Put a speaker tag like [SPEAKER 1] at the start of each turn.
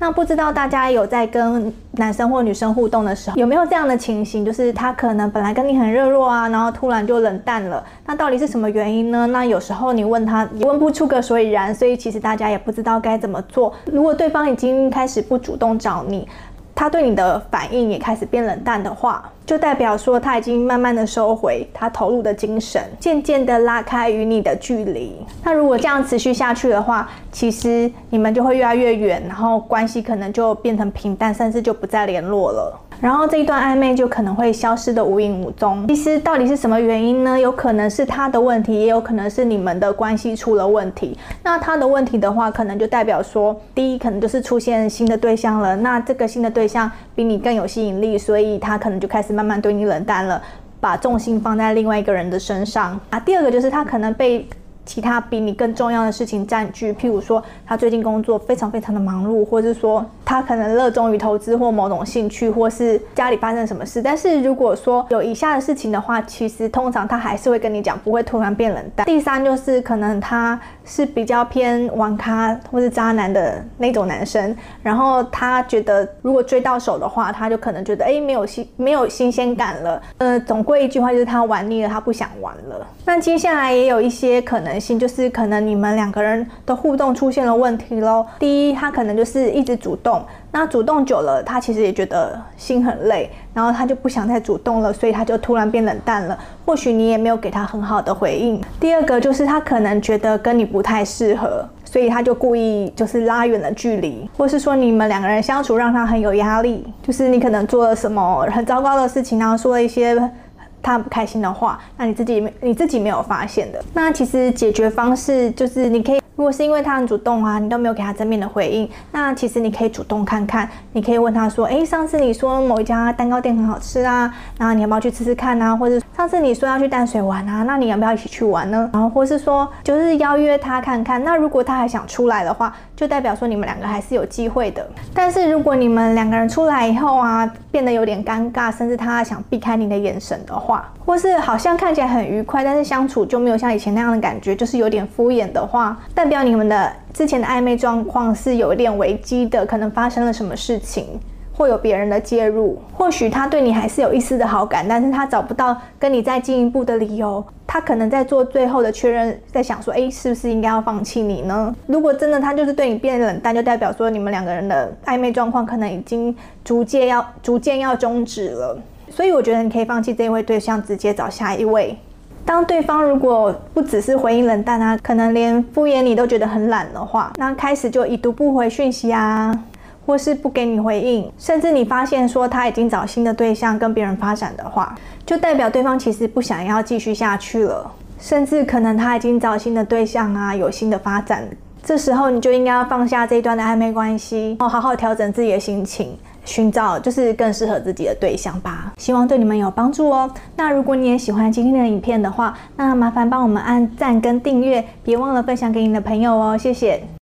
[SPEAKER 1] 那不知道大家有在跟男生或女生互动的时候，有没有这样的情形，就是他可能本来跟你很热络啊，然后突然就冷淡了，那到底是什么原因呢？那有时候你问他，也问不出个所以然，所以其实大家也不知道该怎么做。如果对方已经开始不主动找你，他对你的反应也开始变冷淡的话，就代表说他已经慢慢的收回他投入的精神，渐渐的拉开与你的距离。那如果这样持续下去的话，其实你们就会越来越远，然后关系可能就变成平淡，甚至就不再联络了。然后这一段暧昧就可能会消失的无影无踪。其实到底是什么原因呢？有可能是他的问题，也有可能是你们的关系出了问题。那他的问题的话，可能就代表说，第一可能就是出现新的对象了。那这个新的对象比你更有吸引力，所以他可能就开始慢慢对你冷淡了，把重心放在另外一个人的身上啊。第二个就是他可能被。其他比你更重要的事情占据，譬如说他最近工作非常非常的忙碌，或者是说他可能热衷于投资或某种兴趣，或是家里发生什么事。但是如果说有以下的事情的话，其实通常他还是会跟你讲，不会突然变冷淡。第三就是可能他是比较偏玩咖或是渣男的那种男生，然后他觉得如果追到手的话，他就可能觉得哎没有新没有新鲜感了。呃，总归一句话就是他玩腻了，他不想玩了。那接下来也有一些可能。性就是可能你们两个人的互动出现了问题喽。第一，他可能就是一直主动，那主动久了，他其实也觉得心很累，然后他就不想再主动了，所以他就突然变冷淡了。或许你也没有给他很好的回应。第二个就是他可能觉得跟你不太适合，所以他就故意就是拉远了距离，或是说你们两个人相处让他很有压力，就是你可能做了什么很糟糕的事情，然后说了一些。他不开心的话，那你自己没你自己没有发现的。那其实解决方式就是你可以。如果是因为他很主动啊，你都没有给他正面的回应，那其实你可以主动看看，你可以问他说，哎，上次你说某一家蛋糕店很好吃啊，然后你要不要去吃吃看啊？或者上次你说要去淡水玩啊，那你要不要一起去玩呢？然后或是说，就是邀约他看看。那如果他还想出来的话，就代表说你们两个还是有机会的。但是如果你们两个人出来以后啊，变得有点尴尬，甚至他想避开你的眼神的话，或是好像看起来很愉快，但是相处就没有像以前那样的感觉，就是有点敷衍的话，代表你们的之前的暧昧状况是有一点危机的，可能发生了什么事情，或有别人的介入。或许他对你还是有一丝的好感，但是他找不到跟你再进一步的理由。他可能在做最后的确认，在想说，哎，是不是应该要放弃你呢？如果真的他就是对你变冷淡，就代表说你们两个人的暧昧状况可能已经逐渐要逐渐要终止了。所以我觉得你可以放弃这一位对象，直接找下一位。当对方如果不只是回应冷淡啊，可能连敷衍你都觉得很懒的话，那开始就已读不回讯息啊，或是不给你回应，甚至你发现说他已经找新的对象跟别人发展的话，就代表对方其实不想要继续下去了，甚至可能他已经找新的对象啊，有新的发展。这时候你就应该要放下这一段的暧昧关系，然后好好调整自己的心情。寻找就是更适合自己的对象吧，希望对你们有帮助哦。那如果你也喜欢今天的影片的话，那麻烦帮我们按赞跟订阅，别忘了分享给你的朋友哦，谢谢。